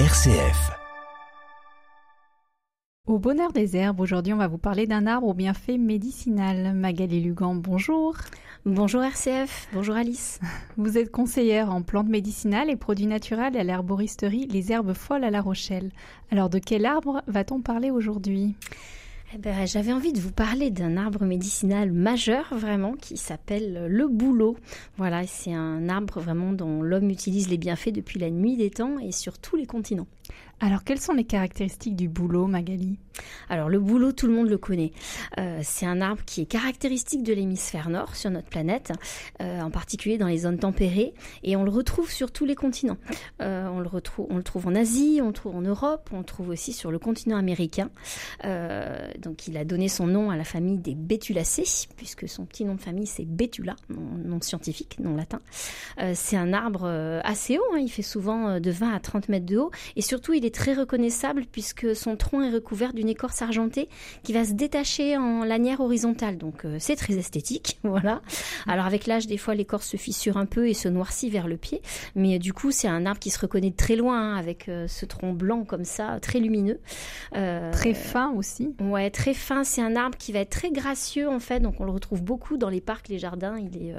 RCF. Au bonheur des herbes, aujourd'hui on va vous parler d'un arbre au bienfait médicinal. Magali Lugan, bonjour. Bonjour RCF, bonjour Alice. Vous êtes conseillère en plantes médicinales et produits naturels à l'herboristerie Les Herbes Folles à La Rochelle. Alors de quel arbre va-t-on parler aujourd'hui? Eh ben, J'avais envie de vous parler d'un arbre médicinal majeur vraiment qui s'appelle le bouleau. Voilà, c'est un arbre vraiment dont l'homme utilise les bienfaits depuis la nuit des temps et sur tous les continents. Alors, quelles sont les caractéristiques du bouleau, Magali? Alors, le bouleau, tout le monde le connaît. Euh, c'est un arbre qui est caractéristique de l'hémisphère nord sur notre planète, euh, en particulier dans les zones tempérées, et on le retrouve sur tous les continents. Euh, on, le retrouve, trouve en Asie, on le trouve en Europe, on le trouve aussi sur le continent américain. donc, il a donné son nom à la famille des Betulacées, puisque son petit nom de famille c'est Betula, nom, scientifique, nom latin. c'est un arbre assez haut, hein. il fait souvent de 20 à 30 mètres de haut, et surtout il est très reconnaissable puisque son tronc est recouvert d'une écorce argentée qui va se détacher en lanière horizontale. Donc euh, c'est très esthétique, voilà. Alors avec l'âge, des fois l'écorce se fissure un peu et se noircit vers le pied, mais du coup c'est un arbre qui se reconnaît de très loin hein, avec euh, ce tronc blanc comme ça, très lumineux. Euh, très fin aussi. Ouais, très fin. C'est un arbre qui va être très gracieux en fait, donc on le retrouve beaucoup dans les parcs, les jardins. Il est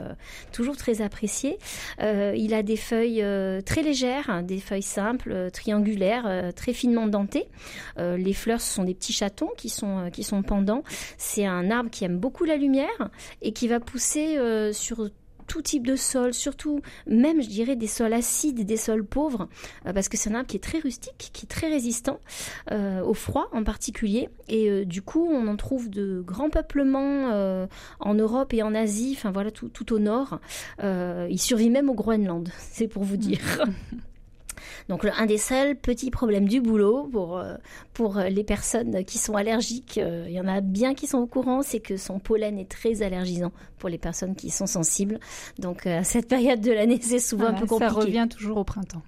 toujours très apprécié. il a des feuilles très légères, hein, des feuilles simples, triangulaires, très finement denté. Euh, les fleurs, ce sont des petits chatons qui sont, euh, qui sont pendants. C'est un arbre qui aime beaucoup la lumière et qui va pousser euh, sur tout type de sol, surtout même je dirais des sols acides, des sols pauvres, parce que c'est un arbre qui est très rustique, qui est très résistant au froid en particulier, et du coup on en trouve de grands peuplements en Europe et en Asie, enfin voilà tout au nord. il survit même au Groenland, c'est pour vous dire. Donc un des seuls petits problèmes du boulot pour, euh, pour les personnes qui sont allergiques, euh, il y en a bien qui sont au courant, c'est que son pollen est très allergisant pour les personnes qui sont sensibles. Donc euh, à cette période de l'année, c'est souvent un peu compliqué. Ça revient toujours au printemps.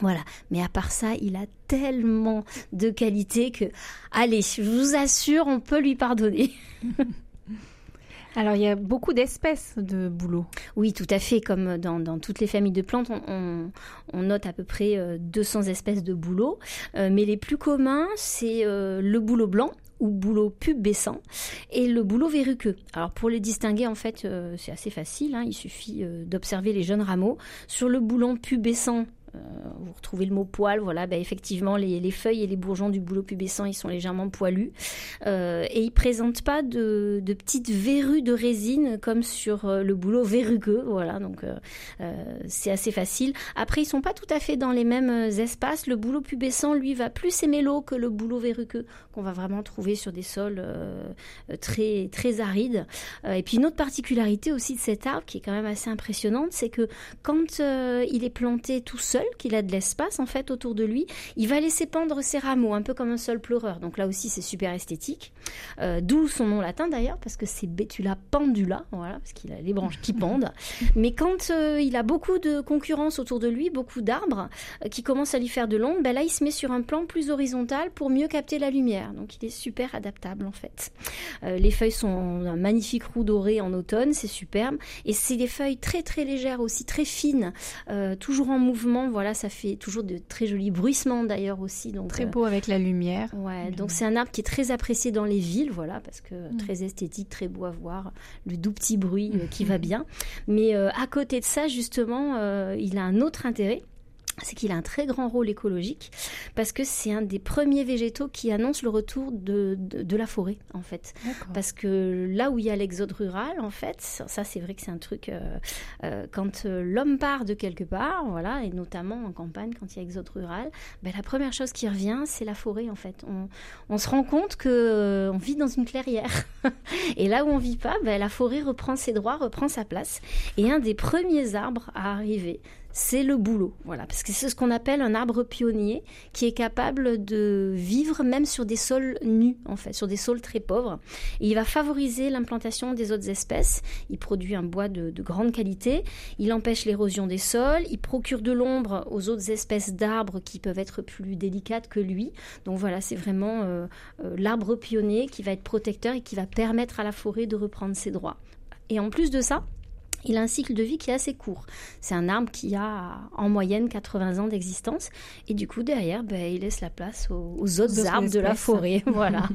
Voilà. Mais à part ça, il a tellement de qualités que, allez, je vous assure, on peut lui pardonner. Alors, il y a beaucoup d'espèces de bouleau. Oui, tout à fait. Comme dans, toutes les familles de plantes, on, note à peu près 200 euh, espèces de bouleau. Euh, mais les plus communs, c'est euh, le bouleau blanc ou bouleau pubescent et le bouleau verruqueux. Alors pour les distinguer en fait c'est assez facile, hein. il suffit d'observer les jeunes rameaux. Sur le boulon pubescent vous retrouvez le mot poil, voilà, bah, effectivement, les, feuilles et les bourgeons du bouleau pubescent, ils sont légèrement poilus. Euh, et ils présentent pas de, petites verrues de résine comme sur euh, le bouleau verrugueux, voilà, donc c'est assez facile. Après, ils sont pas tout à fait dans les mêmes espaces. Le bouleau pubescent, lui, va plus aimer l'eau que le bouleau verrugueux, qu'on va vraiment trouver sur des sols très, très arides. et puis, une autre particularité aussi de cet arbre, qui est quand même assez impressionnante, c'est que quand il est planté tout seul, qu'il a de l'espace en fait autour de lui, il va laisser pendre ses rameaux, un peu comme un sol pleureur. Donc là aussi, c'est super esthétique. Euh, d'où son nom latin d'ailleurs, parce que c'est Betula pendula, voilà, parce qu'il a les branches qui pendent. Mais quand euh, il a beaucoup de concurrence autour de lui, beaucoup d'arbres euh, qui commencent à lui faire de l'ombre, ben là, il se met sur un plan plus horizontal pour mieux capter la lumière. Donc il est super adaptable en fait. les feuilles sont un magnifique roux doré en automne, c'est superbe. Et c'est des feuilles très très légères aussi, très fines, toujours en mouvement voilà, ça fait toujours de très jolis bruissements d'ailleurs aussi. Donc, très euh, beau avec la lumière. Ouais, donc c'est un arbre qui est très apprécié dans les villes, voilà, parce que mm. très esthétique, très beau à voir, le doux petit bruit euh, qui va bien. Mais euh, à côté de ça, justement, il a un autre intérêt c'est qu'il a un très grand rôle écologique parce que c'est un des premiers végétaux qui annonce le retour de, de, la forêt en fait. Parce que là où il y a l'exode rural en fait, ça c'est vrai que c'est un truc euh, euh, quand euh, l'homme part de quelque part, voilà, et notamment en campagne quand il y a exode rural, ben, la première chose qui revient c'est la forêt en fait. On, on se rend compte que on vit dans une clairière et là où on vit pas, ben, la forêt reprend ses droits, reprend sa place. Et un des premiers arbres à arriver, c'est le boulot. Voilà, parce que c'est ce qu'on appelle un arbre pionnier qui est capable de vivre même sur des sols nus, en fait, sur des sols très pauvres. Il va favoriser l'implantation des autres espèces. Il produit un bois de, grande qualité. Il empêche l'érosion des sols. Il procure de l'ombre aux autres espèces d'arbres qui peuvent être plus délicates que lui. Donc voilà, c'est vraiment euh, euh, l'arbre pionnier qui va être protecteur et qui va permettre à la forêt de reprendre ses droits. Et en plus de ça, il a un cycle de vie qui est assez court. C'est un arbre qui a en moyenne 80 ans d'existence et du coup derrière, ben, il laisse la place aux, autres arbres de la forêt. voilà.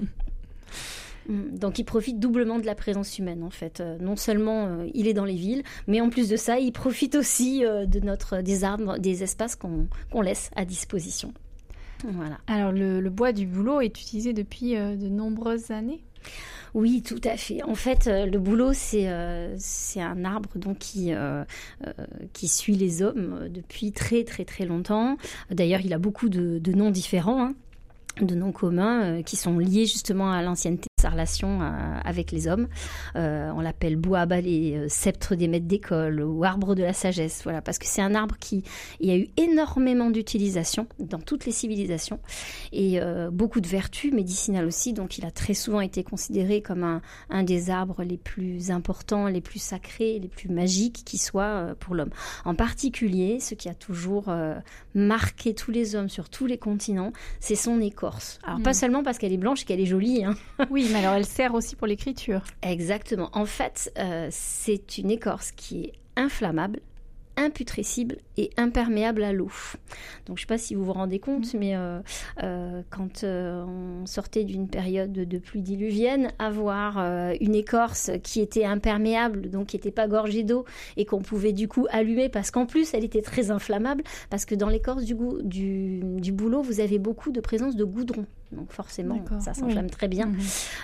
Mm. Donc il profite doublement de la présence humaine en fait. Euh, non seulement euh, il est dans les villes, mais en plus de ça, il profite aussi euh, de notre des arbres, des espaces qu'on laisse à disposition. Voilà. Alors le, bois du bouleau est utilisé depuis de nombreuses années? Oui, tout à fait. En fait, le bouleau, c'est c'est un arbre donc qui qui suit les hommes depuis très très très longtemps. D'ailleurs, il a beaucoup de, noms différents. Hein de noms communs euh, qui sont liés justement à l'ancienneté sa relation euh, avec les hommes. Euh, on l'appelle bois à balai, sceptre des maîtres d'école ou arbre de la sagesse, voilà, parce que c'est un arbre qui il y a eu énormément d'utilisation dans toutes les civilisations et beaucoup de vertus médicinales aussi. Donc il a très souvent été considéré comme un, un des arbres les plus importants, les plus sacrés, les plus magiques qui soient pour l'homme. En particulier, ce qui a toujours marqué tous les hommes sur tous les continents, c'est son écorce alors, pas mm. seulement parce qu'elle est blanche et qu'elle est jolie. Hein. Oui, mais alors elle sert aussi pour l'écriture. Exactement. En fait, euh, c'est une écorce qui est inflammable, imputrescible et imperméable à l'eau. Donc je ne sais pas si vous vous rendez compte, mm. mais euh, euh, quand euh, on sortait d'une période de pluie diluvienne, avoir une écorce qui était imperméable, donc qui n'était pas gorgée d'eau et qu'on pouvait du coup allumer parce qu'en plus elle était très inflammable, parce que dans l'écorce du, du, du boulot, vous avez beaucoup de présence de goudron donc forcément ça s'enflamme très bien. Mhm.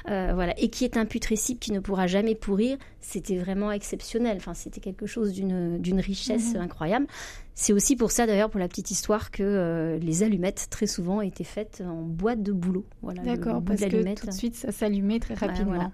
Euh, voilà, et qui est imputrescible, qui ne pourra jamais pourrir, c'était vraiment exceptionnel. Enfin, c'était quelque chose d'une richesse mhm. incroyable. C'est aussi pour ça, d'ailleurs, pour la petite histoire, que euh, les allumettes, très souvent, étaient faites en boîte de boulot. Voilà, D'accord, parce que tout de suite, ça s'allumait très rapidement.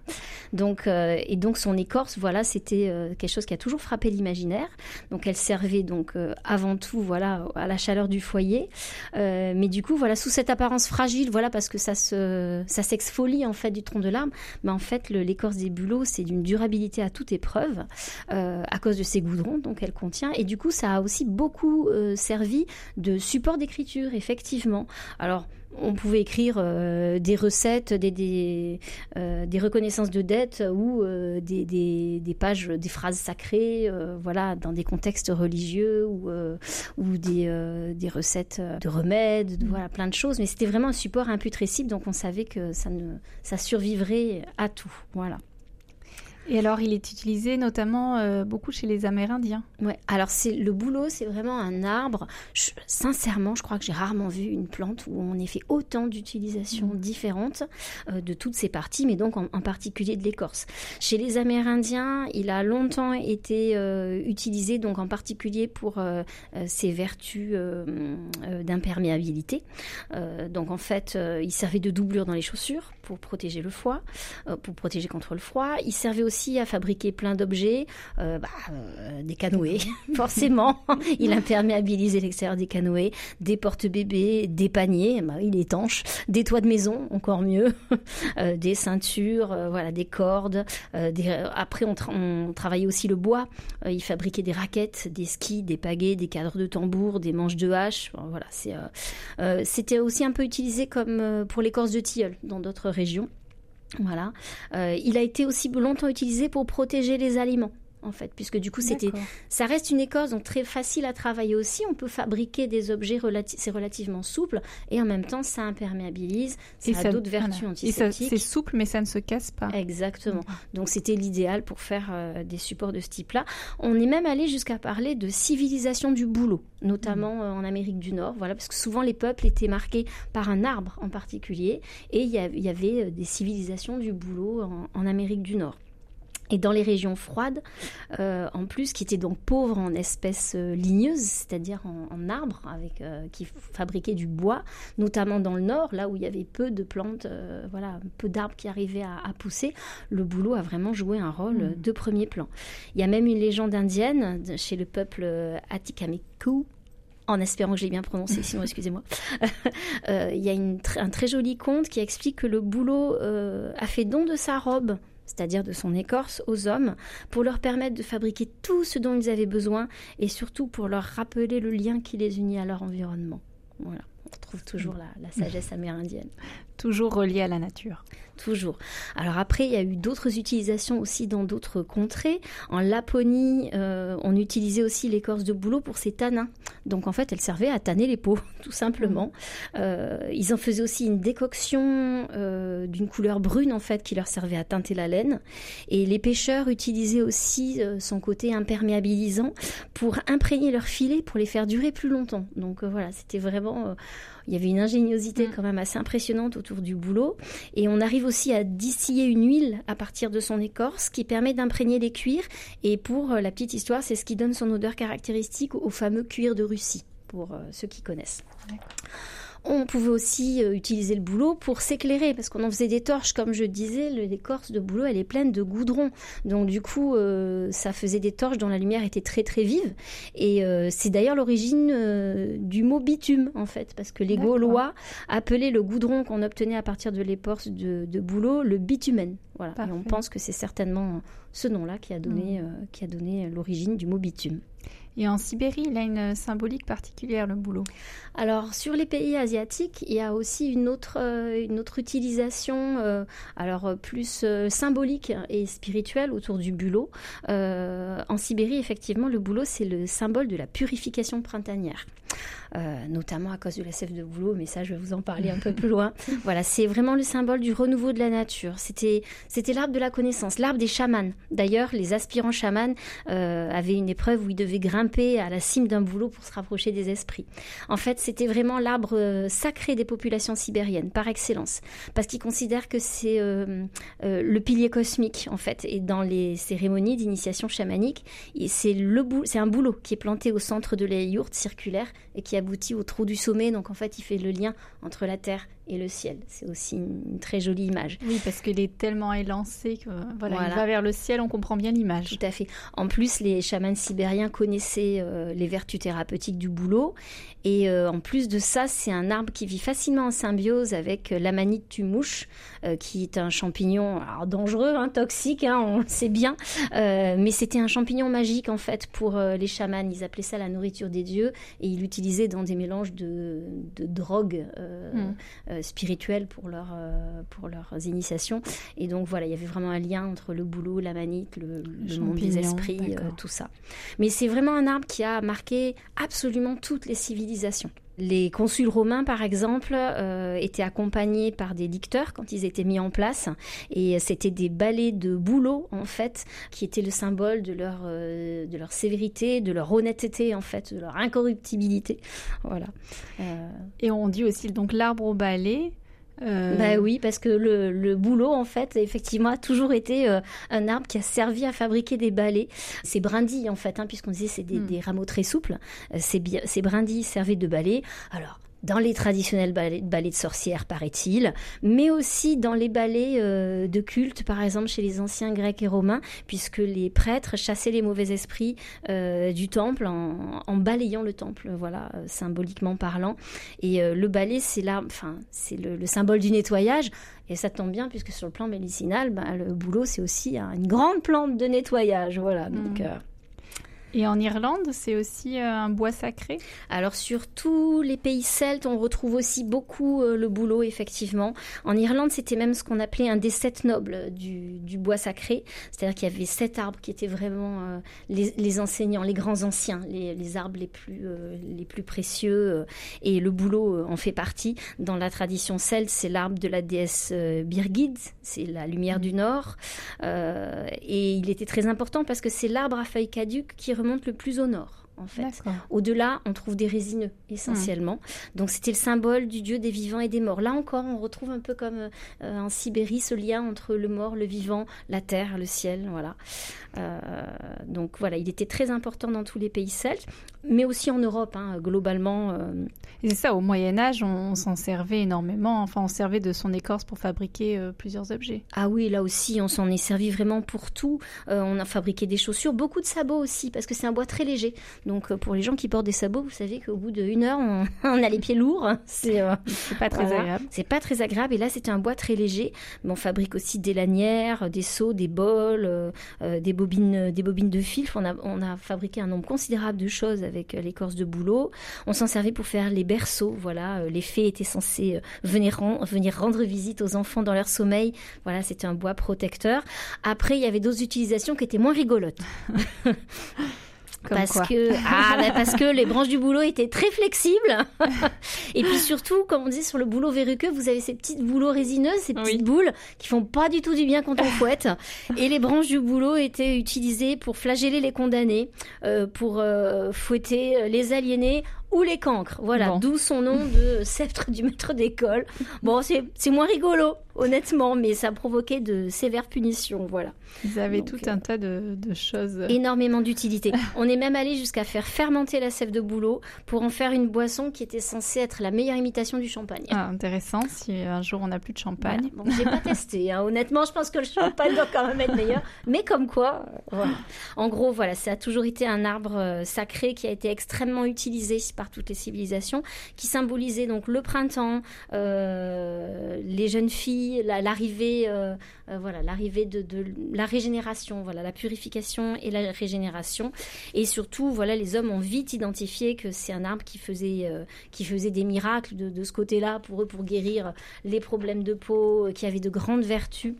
Donc, euh, et donc, son écorce, voilà, c'était euh, quelque chose qui a toujours frappé l'imaginaire. Donc, elle servait donc avant tout, voilà, à la chaleur du foyer. mais du coup, voilà, sous cette apparence fragile, voilà, parce que ça se, ça s'exfolie en fait du tronc de l'arbre. Mais en fait, l'écorce des bulots, c'est d'une durabilité à toute épreuve à cause de ses goudrons, donc elle contient. Et du coup, ça a aussi beaucoup euh, servi de support d'écriture, effectivement. Alors, on pouvait écrire euh, des recettes, des, des, euh, reconnaissances de dettes ou des, des, pages, des phrases sacrées, voilà, dans des contextes religieux ou, ou des, recettes de remèdes, mmh. voilà, plein de choses. Mais c'était vraiment un support imputrescible, donc on savait que ça, ne, ça survivrait à tout. Voilà. Et alors, il est utilisé notamment euh, beaucoup chez les Amérindiens. Ouais. Alors, c'est le bouleau, c'est vraiment un arbre. sincèrement, je crois que j'ai rarement vu une plante où on ait fait autant d'utilisations mmh. différentes euh, de toutes ces parties, mais donc en, particulier de l'écorce. Chez les Amérindiens, il a longtemps été euh, utilisé, donc en particulier pour ses vertus d'imperméabilité. donc, en fait, il servait de doublure dans les chaussures pour protéger le foie, pour protéger contre le froid. Il servait aussi à fabriquer plein d'objets, euh, bah, euh, des canoës, forcément. il imperméabilisait l'extérieur des canoës, des porte-bébés, des paniers, bah, il étanche, des toits de maison, encore mieux, euh, des ceintures, voilà, des cordes. Après, on, on, travaillait aussi le bois. il fabriquait des raquettes, des skis, des pagaies, des cadres de tambour, des manches de hache. voilà, c'était aussi un peu utilisé comme pour l'écorce de tilleul dans d'autres Voilà. Euh, il a été aussi longtemps utilisé pour protéger les aliments en fait, puisque du coup, c'était, ça reste une écorce donc très facile à travailler aussi. On peut fabriquer des objets, c'est relativement souple, et en même temps, ça imperméabilise, ça a d'autres vertus antiseptiques. C'est souple, mais ça ne se casse pas. Exactement. Donc, c'était l'idéal pour faire euh, des supports de ce type-là. On est même allé jusqu'à parler de civilisation du boulot, notamment mm. euh, en Amérique du Nord, voilà, parce que souvent les peuples étaient marqués par un arbre en particulier, et il y, avait euh, des civilisations du boulot en Amérique du Nord. Et dans les régions froides, euh, en plus, qui étaient donc pauvres en espèces euh, ligneuses, c'est-à-dire en, arbres, avec, euh, qui fabriquaient du bois, notamment dans le nord, là où il y avait peu de plantes, voilà, peu d'arbres qui arrivaient à, pousser, le boulot a vraiment joué un rôle mm. de premier plan. Il y a même une légende indienne chez le peuple Atikameku, en espérant que j'ai bien prononcé, sinon excusez-moi. Il y a un très joli conte qui explique que le boulot a fait don de sa robe c'est-à-dire de son écorce, aux hommes, pour leur permettre de fabriquer tout ce dont ils avaient besoin et surtout pour leur rappeler le lien qui les unit à leur environnement. Voilà. On trouve toujours la sagesse amérindienne. Toujours relié à la nature toujours. Alors après, il y a eu d'autres utilisations aussi dans d'autres contrées. En Laponie, euh, on utilisait aussi l'écorce de bouleau pour ses tanins. Donc en fait, elle servait à tanner les peaux, tout simplement. Euh, ils en faisaient aussi une décoction euh, d'une couleur brune en fait qui leur servait à teinter la laine. Et les pêcheurs utilisaient aussi son côté imperméabilisant pour imprégner leurs filets pour les faire durer plus longtemps. Donc voilà, c'était vraiment il y avait une ingéniosité mm. quand même assez impressionnante du boulot. Et on arrive aussi à distiller une huile à partir de son écorce qui permet d'imprégner les cuirs. Et pour euh, la petite histoire, c'est ce qui donne son odeur caractéristique au fameux cuir de Russie, pour euh, ceux qui connaissent. On pouvait aussi euh, utiliser le bouleau pour s'éclairer parce qu'on en faisait des torches, comme je disais, l'écorce de bouleau elle est pleine de goudron. Donc du coup, euh, ça faisait des torches dont la lumière était très très vive. Et euh, c'est d'ailleurs l'origine du mot bitume en fait, parce que les Gaulois appelaient le goudron qu'on obtenait à partir de l'écorce de, de, bouleau le bitumen. Voilà. Et on pense que c'est certainement ce qui a donné, mmh. qui a donné l'origine du mot bitume. Et en Sibérie, il a une symbolique particulière, le boulot. Alors, sur les pays asiatiques, il y a aussi une autre, euh, une autre utilisation, euh, alors plus euh, symbolique et spirituelle autour du boulot. en Sibérie, effectivement, le boulot, c'est le symbole de la purification printanière. notamment à cause de la sève de boulot, mais ça je vais vous en parler un peu plus loin. Voilà, c'est vraiment le symbole du renouveau de la nature. C'était, c'était l'arbre de la connaissance, l'arbre des chamans. D'ailleurs, les aspirants chamans avaient une épreuve où ils devaient grimper à la cime d'un boulot pour se rapprocher des esprits. En fait, c'était vraiment l'arbre euh, sacré des populations sibériennes, par excellence, parce qu'ils considèrent que c'est euh, euh, le pilier cosmique, en fait. Et dans les cérémonies d'initiation chamanique, c'est un boulot qui est planté au centre de la yourte circulaire et qui aboutit au trou du sommet. Donc, en fait, il fait le lien entre la terre et le ciel. C'est aussi une, très jolie image. Oui, parce qu'il est tellement élancé que voilà, il va vers le ciel, on comprend bien l'image. Tout à fait. En plus, les chamans sibériens connaissaient euh, les vertus thérapeutiques du bouleau. Et euh, en plus de ça, c'est un arbre qui vit facilement en symbiose avec euh, l'amanite tumouche, qui est un champignon dangereux, hein, toxique, hein, on le sait bien. mais c'était un champignon magique en fait pour les chamans. Ils appelaient ça la nourriture des dieux et ils l'utilisaient dans des mélanges de, de drogues. Hmm. Euh, spirituelles pour, leur, euh, pour leurs initiations. Et donc voilà, il y avait vraiment un lien entre le boulot, la manite, le, monde des esprits, euh, tout ça. Mais c'est vraiment un arbre qui a marqué absolument toutes les civilisations. Les consuls romains, par exemple, étaient accompagnés par des licteurs quand ils étaient mis en place. Et c'était des balais de boulot, en fait, qui étaient le symbole de leur, de leur sévérité, de leur honnêteté, en fait, de leur incorruptibilité. Voilà. Et on dit aussi donc l'arbre au balai. Euh... Bah oui, parce que le, le, boulot, en fait, effectivement, a toujours été euh, un arbre qui a servi à fabriquer des balais. Ces brindilles, en fait, hein, puisqu'on disait c'est des, hmm. des, rameaux très souples, euh, ces, ces brindilles servaient de balais. Alors, dans les traditionnels ballets, de sorcières, paraît-il, mais aussi dans les ballets euh, de culte, par exemple chez les anciens grecs et romains, puisque les prêtres chassaient les mauvais esprits euh, du temple en, balayant le temple, voilà, euh, symboliquement parlant. Et le balai, c'est là, enfin, c'est le, symbole du nettoyage. Et ça tombe bien, puisque sur le plan médicinal, bah, le boulot, c'est aussi une grande plante de nettoyage, voilà. Donc, mmh. Et en Irlande, c'est aussi euh, un bois sacré? Alors sur tous les pays celtes, on retrouve aussi beaucoup euh, le bouleau, effectivement. En Irlande, c'était même ce qu'on appelait un des sept nobles du, du bois sacré. C'est-à-dire qu'il y avait sept arbres qui étaient vraiment euh, les, les, enseignants, les grands anciens, les, les arbres les plus, les plus précieux. et le bouleau en fait partie. Dans la tradition celte, c'est l'arbre de la déesse Birgid, c'est la lumière du nord. et il était très important parce que c'est l'arbre à feuilles caduques qui remonte le plus au nord en fait. Au-delà, on trouve des résineux essentiellement. Donc c'était le symbole du dieu des vivants et des morts. Là encore, on retrouve un peu comme euh, en Sibérie ce lien entre le mort, le vivant, la terre, le ciel, voilà. Euh, donc voilà, il était très important dans tous les pays celtes, mais aussi en Europe, hein, globalement. Euh. c'est ça, au Moyen Âge, on, s'en servait énormément. Enfin, on servait de son écorce pour fabriquer plusieurs objets. Ah oui, là aussi, on s'en est servi vraiment pour tout. on a fabriqué des chaussures, beaucoup de sabots aussi, parce que c'est un bois très léger. Donc pour les gens qui portent des sabots, vous savez qu'au bout d'une heure, on, a les pieds lourds. C'est pas très agréable. C'est pas très agréable. Et là, c'était un bois très léger. Mais on fabrique aussi des lanières, des seaux, des bols, des bobines, des bobines de fil. On a, on a fabriqué un nombre considérable de choses avec l'écorce de bouleau. On s'en servait pour faire les berceaux. Voilà, les fées étaient censées venir, venir rendre visite aux enfants dans leur sommeil. Voilà, c'était un bois protecteur. Après, il y avait d'autres utilisations qui étaient moins rigolotes. parce que ah, bah, parce que les branches du boulot étaient très flexibles. Et puis surtout comme on dit sur le boulot verruqueux vous avez ces petites boulots résineuses ces petites boules qui font pas du tout du bien quand on fouette. Et les branches du boulot étaient utilisées pour flageller les condamnés euh, pour euh, fouetter les aliénés ou les cancres. Voilà, d'où son nom de sceptre du maître d'école. Bon, c'est moins rigolo, honnêtement, mais ça provoquait de sévères punitions. Voilà. Vous avez tout un tas de, choses. Énormément d'utilité. On est même allé jusqu'à faire fermenter la sève de bouleau pour en faire une boisson qui était censée être la meilleure imitation du champagne. Ah, intéressant, si un jour on n'a plus de champagne. Bon, j'ai pas testé. Hein. Honnêtement, je pense que le champagne doit quand même être meilleur. Mais comme quoi, voilà. En gros, voilà, ça a toujours été un arbre euh, sacré qui a été extrêmement utilisé par toutes les civilisations, qui symbolisait donc le printemps, euh, les jeunes filles, l'arrivée, euh, euh, voilà, l'arrivée de, la régénération, voilà, la purification et la régénération, et surtout, voilà, les hommes ont vite identifié que c'est un arbre qui faisait, qui faisait des miracles de, de ce côté-là pour eux, pour guérir les problèmes de peau, qui avait de grandes vertus.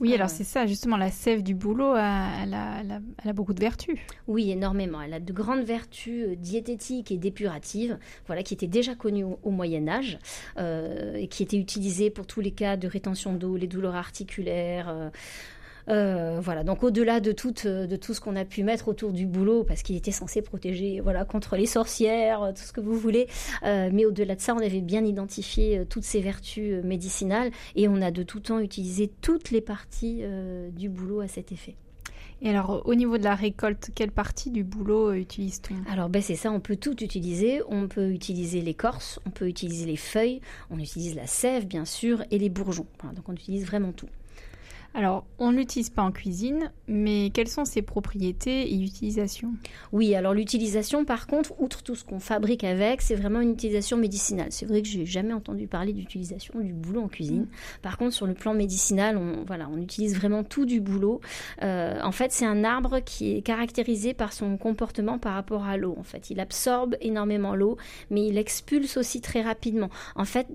Oui, alors c'est ça, justement, la sève du bouleau, elle a, beaucoup de vertus. Oui, énormément. Elle a de grandes vertus euh, diététiques et dépuratives, voilà, qui étaient déjà connues au, Moyen Âge, euh, et qui étaient utilisées pour tous les cas de rétention d'eau, les douleurs articulaires. Euh, voilà, donc au-delà de tout, euh, de tout ce qu'on a pu mettre autour du boulot, parce qu'il était censé protéger voilà, contre les sorcières, euh, tout ce que vous voulez, mais au-delà de ça, on avait bien identifié toutes ces vertus médicinales et on a de tout temps utilisé toutes les parties du boulot à cet effet. Et alors, au niveau de la récolte, quelle partie du boulot utilise-t-on? Alors, ben, c'est ça, on peut tout utiliser. On peut utiliser l'écorce, on peut utiliser les feuilles, on utilise la sève, bien sûr, et les bourgeons. donc, on utilise vraiment tout. Alors, on ne l'utilise pas en cuisine, mais quelles sont ses propriétés et utilisations? Oui, alors l'utilisation, par contre, outre tout ce qu'on fabrique avec, c'est vraiment une utilisation médicinale. C'est vrai que j'ai jamais entendu parler d'utilisation du boulot en cuisine. Mm. Par contre, sur le plan médicinal, on, voilà, on utilise vraiment tout du boulot. Euh, en fait, c'est un arbre qui est caractérisé par son comportement par rapport à l'eau. En fait, il absorbe énormément l'eau, mais il expulse aussi très rapidement. En fait,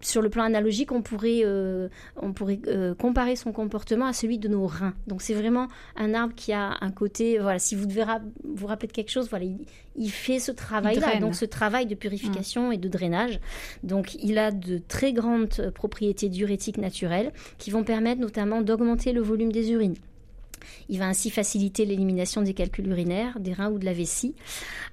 sur le plan analogique, on pourrait, euh, on pourrait euh, comparer son comportement à celui de nos reins. Donc c'est vraiment un arbre qui a un côté, voilà, si vous devez vous rappeler de quelque chose, voilà, il, fait ce travail-là, donc ce travail de purification et de drainage. Donc il a de très grandes propriétés diurétiques naturelles qui vont permettre notamment d'augmenter le volume des urines. Il va ainsi faciliter l'élimination des calculs urinaires, des reins ou de la vessie.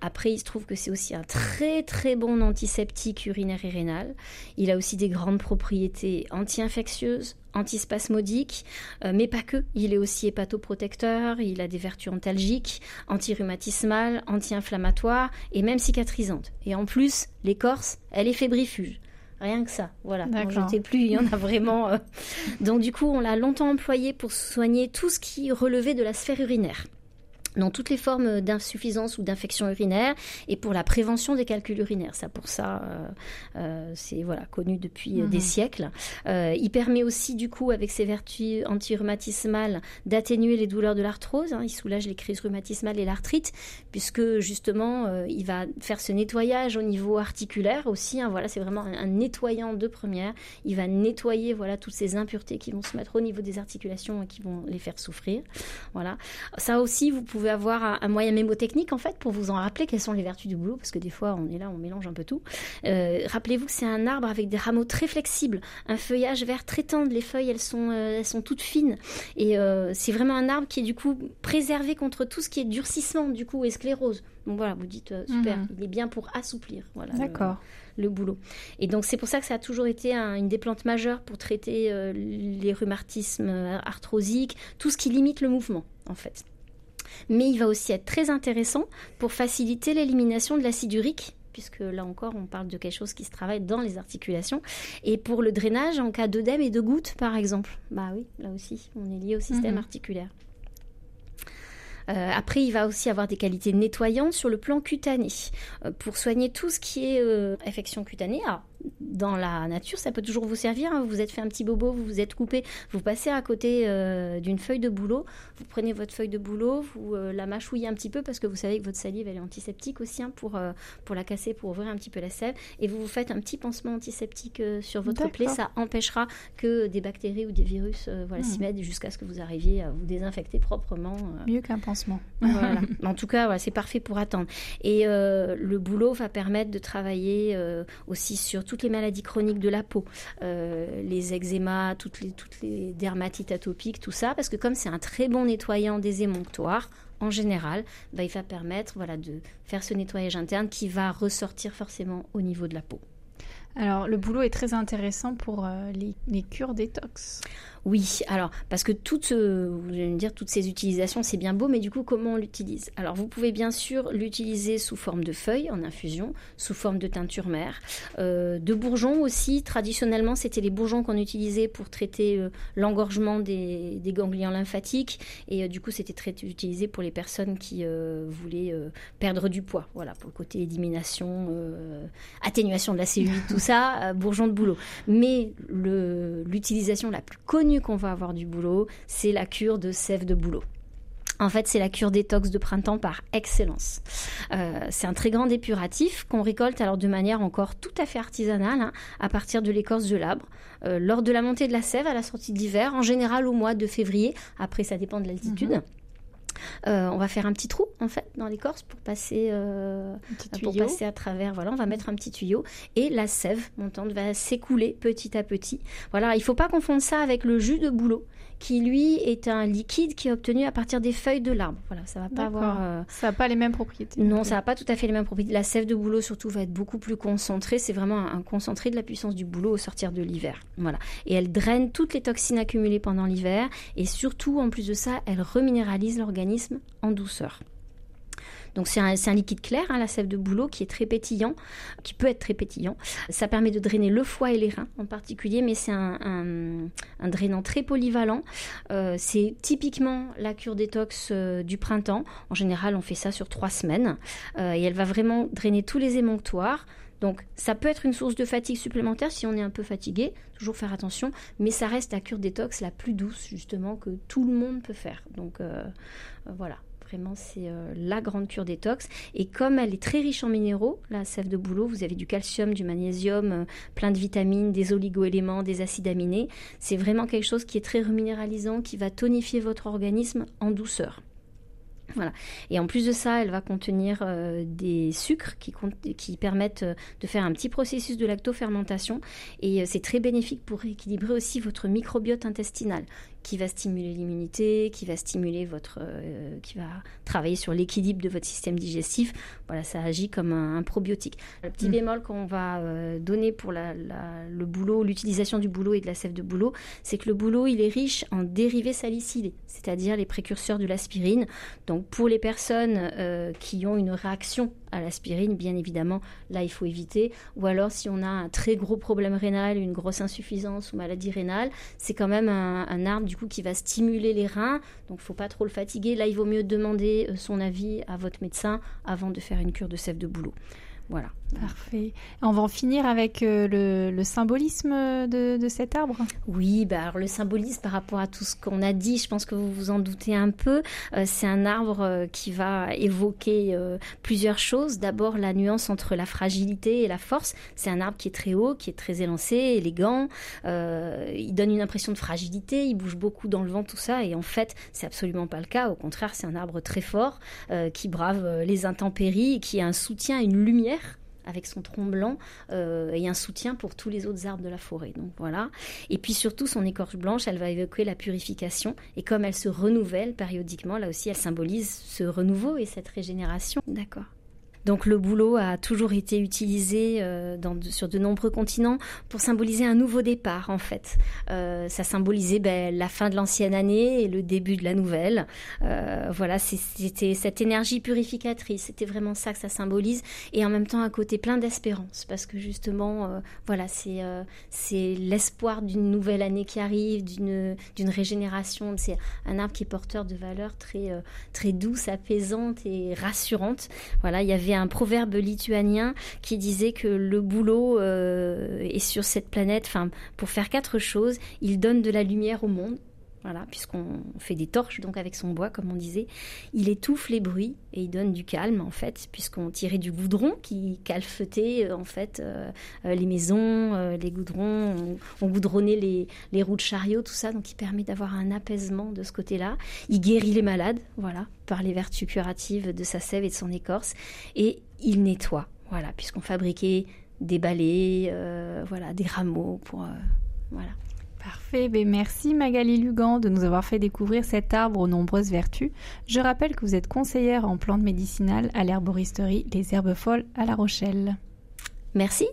Après, il se trouve que c'est aussi un très très bon antiseptique urinaire et rénal. Il a aussi des grandes propriétés anti-infectieuses, antispasmodiques, euh, mais pas que. Il est aussi hépatoprotecteur, il a des vertus antalgiques, antirhumatismales, anti-inflammatoires et même cicatrisantes. Et en plus, l'écorce, elle est fébrifuge. Rien que ça, voilà. Je sais plus, il y en a vraiment. Euh. Donc du coup, on l'a longtemps employé pour soigner tout ce qui relevait de la sphère urinaire dans toutes les formes d'insuffisance ou d'infection urinaire et pour la prévention des calculs urinaires. Ça, pour ça, euh, euh, c'est voilà connu depuis euh, des mhm. siècles. il permet aussi, du coup, avec ses vertus anti-rhumatismales, d'atténuer les douleurs de l'arthrose. Hein. Il soulage les crises rhumatismales et l'arthrite, puisque justement, il va faire ce nettoyage au niveau articulaire aussi. Hein. Voilà, c'est vraiment un, nettoyant de première. Il va nettoyer voilà toutes ces impuretés qui vont se mettre au niveau des articulations et qui vont les faire souffrir. Voilà. Ça aussi, vous pouvez avoir un, moyen mémotechnique en fait pour vous en rappeler quelles sont les vertus du boulot, parce que des fois on est là, on mélange un peu tout. Euh, rappelez-vous que c'est un arbre avec des rameaux très flexibles, un feuillage vert très tendre, les feuilles elles sont, euh, elles sont toutes fines, et euh, c'est vraiment un arbre qui est du coup préservé contre tout ce qui est durcissement du coup et sclérose. Donc voilà, vous dites super, mhm. il est bien pour assouplir. Voilà. D'accord. Le, boulot. Et donc c'est pour ça que ça a toujours été une des plantes majeures pour traiter les rhumatismes arthrosiques, tout ce qui limite le mouvement en fait mais il va aussi être très intéressant pour faciliter l'élimination de l'acide urique puisque là encore on parle de quelque chose qui se travaille dans les articulations, et pour le drainage en cas d'œdème et de gouttes par exemple. Bah oui, là aussi on est lié au système mhm. articulaire. Euh, après, il va aussi avoir des qualités nettoyantes sur le plan cutané euh, pour soigner tout ce qui est euh, infection cutanée. Alors, dans la nature, ça peut toujours vous servir. Hein. Vous vous êtes fait un petit bobo, vous vous êtes coupé, vous passez à côté euh, d'une feuille de bouleau, vous prenez votre feuille de bouleau, vous euh, la mâchouillez un petit peu parce que vous savez que votre salive elle est antiseptique aussi hein, pour, euh, pour la casser, pour ouvrir un petit peu la sève, et vous vous faites un petit pansement antiseptique sur votre plaie. Ça empêchera que des bactéries ou des virus voilà, s'y hmm. mettent jusqu'à ce que vous arriviez à vous désinfecter proprement. Mieux qu'un pansement. voilà. En tout cas, voilà, c'est parfait pour attendre. Et le bouleau va permettre de travailler aussi sur toutes les maladies chroniques de la peau, euh, les eczémas, toutes les, les dermatites atopiques, tout ça, parce que comme c'est un très bon nettoyant des émonctoires, en général, bah, il va permettre voilà, de faire ce nettoyage interne qui va ressortir forcément au niveau de la peau. Alors, le boulot est très intéressant pour euh, les, cures détox. Oui, alors, parce que toutes, euh, toutes ces utilisations, c'est bien beau, mais du coup, comment on l'utilise? Alors, vous pouvez bien sûr l'utiliser sous forme de feuilles en infusion, sous forme de teinture mère, euh, de bourgeons aussi. Traditionnellement, c'était les bourgeons qu'on utilisait pour traiter l'engorgement des, ganglions lymphatiques, et du coup, c'était très utilisé pour les personnes qui voulaient perdre du poids, voilà, pour le côté élimination, atténuation de la cellulite, tout ça, euh, bourgeon de boulot. Mais l'utilisation la plus connue qu'on va avoir du boulot, c'est la cure de sève de boulot. En fait, c'est la cure détox de printemps par excellence. Euh, c'est un très grand épuratif qu'on récolte alors de manière encore tout à fait artisanale, hein, à partir de l'écorce de l'arbre, euh, lors de la montée de la sève à la sortie d'hiver, en général au mois de février. Après, ça dépend de l'altitude. Mhm. Euh, on va faire un petit trou en fait dans l'écorce pour passer euh, pour passer à travers. Voilà, on va mettre un petit tuyau et la sève montante va s'écouler petit à petit. Voilà, il faut pas confondre ça avec le jus de bouleau qui lui est un liquide qui est obtenu à partir des feuilles de l'arbre. Voilà, ça va pas avoir. Euh, ça n'a pas les mêmes propriétés. Non, ça n'a pas tout à fait les mêmes propriétés. La sève de bouleau surtout va être beaucoup plus concentrée. C'est vraiment un, concentré de la puissance du bouleau au sortir de l'hiver. Voilà, et elle draine toutes les toxines accumulées pendant l'hiver et surtout en plus de ça, elle reminéralise l'organisme en douceur. Donc c'est un, liquide clair, hein, la sève de bouleau, qui est très pétillant, qui peut être très pétillant. Ça permet de drainer le foie et les reins en particulier, mais c'est un, drainant très polyvalent. Euh, c'est typiquement la cure détox euh, du printemps. En général, on fait ça sur trois semaines. Euh, et elle va vraiment drainer tous les émonctoires. Donc ça peut être une source de fatigue supplémentaire si on est un peu fatigué, toujours faire attention, mais ça reste la cure détox la plus douce justement que tout le monde peut faire. Donc voilà. Vraiment, c'est euh, la grande cure détox. Et comme elle est très riche en minéraux, la sève de bouleau, vous avez du calcium, du magnésium, euh, plein de vitamines, des oligoéléments, des acides aminés. C'est vraiment quelque chose qui est très reminéralisant, qui va tonifier votre organisme en douceur. Et en plus de ça, elle va contenir euh, des sucres qui, qui, permettent de faire un petit processus de lactofermentation. Et c'est très bénéfique pour équilibrer aussi votre microbiote intestinal qui va stimuler l'immunité, qui va stimuler votre, euh, qui va travailler sur l'équilibre de votre système digestif. Voilà, ça agit comme un, probiotique. Le petit mm. bémol qu'on va euh, donner pour la, le boulot, l'utilisation du boulot et de la sève de boulot, c'est que le boulot, il est riche en dérivés salicylés, c'est-à-dire les précurseurs de l'aspirine. Donc pour les personnes euh, qui ont une réaction à l'aspirine, bien évidemment, là, il faut éviter. Ou alors, si on a un très gros problème rénal, une grosse insuffisance ou maladie rénale, c'est quand même un, arbre du coup qui va stimuler les reins. Donc, faut pas trop le fatiguer. Là, il vaut mieux demander euh, son avis à votre médecin avant de faire une cure de sève de boulot. Voilà. Parfait. On va en finir avec euh, le, symbolisme de, cet arbre. Oui, bah le symbolisme par rapport à tout ce qu'on a dit, je pense que vous vous en doutez un peu. Euh, c'est un arbre euh, qui va évoquer plusieurs choses. D'abord, la nuance entre la fragilité et la force. C'est un arbre qui est très haut, qui est très élancé, élégant. il donne une impression de fragilité, il bouge beaucoup dans le vent, tout ça. Et en fait, c'est absolument pas le cas. Au contraire, c'est un arbre très fort qui brave les intempéries, qui a un soutien, une lumière avec son tronc blanc euh, et un soutien pour tous les autres arbres de la forêt. Donc voilà. Et puis surtout, son écorce blanche, elle va évoquer la purification. Et comme elle se renouvelle périodiquement, là aussi, elle symbolise ce renouveau et cette régénération. D'accord. Donc le bouleau a toujours été utilisé euh, sur de nombreux continents pour symboliser un nouveau départ en fait. Euh, ça symbolisait ben, la fin de l'ancienne année et le début de la nouvelle. Euh, voilà, c'était cette énergie purificatrice. C'était vraiment ça que ça symbolise et en même temps un côté plein d'espérance parce que justement, voilà, c'est l'espoir d'une nouvelle année qui arrive, d'une d'une régénération. C'est un arbre qui est porteur de valeurs très très douces, apaisantes et rassurantes. Voilà, il y avait un proverbe lituanien qui disait que le boulot euh, est sur cette planète, pour faire quatre choses, il donne de la lumière au monde. Voilà, puisqu'on fait des torches donc avec son bois, comme on disait. Il étouffe les bruits et il donne du calme en fait, puisqu'on tirait du goudron qui calfetait euh, en fait euh, les maisons, les goudrons, on, goudronnait les, les, roues de chariot, tout ça, donc il permet d'avoir un apaisement de ce côté-là. Il guérit les malades, voilà, par les vertus curatives de sa sève et de son écorce, et il nettoie, voilà, puisqu'on fabriquait des balais, euh, voilà, des rameaux pour, euh, voilà. Parfait, ben merci Magali Lugan de nous avoir fait découvrir cet arbre aux nombreuses vertus. Je rappelle que vous êtes conseillère en plantes médicinales à l'herboristerie Les Herbes Folles à La Rochelle. Merci.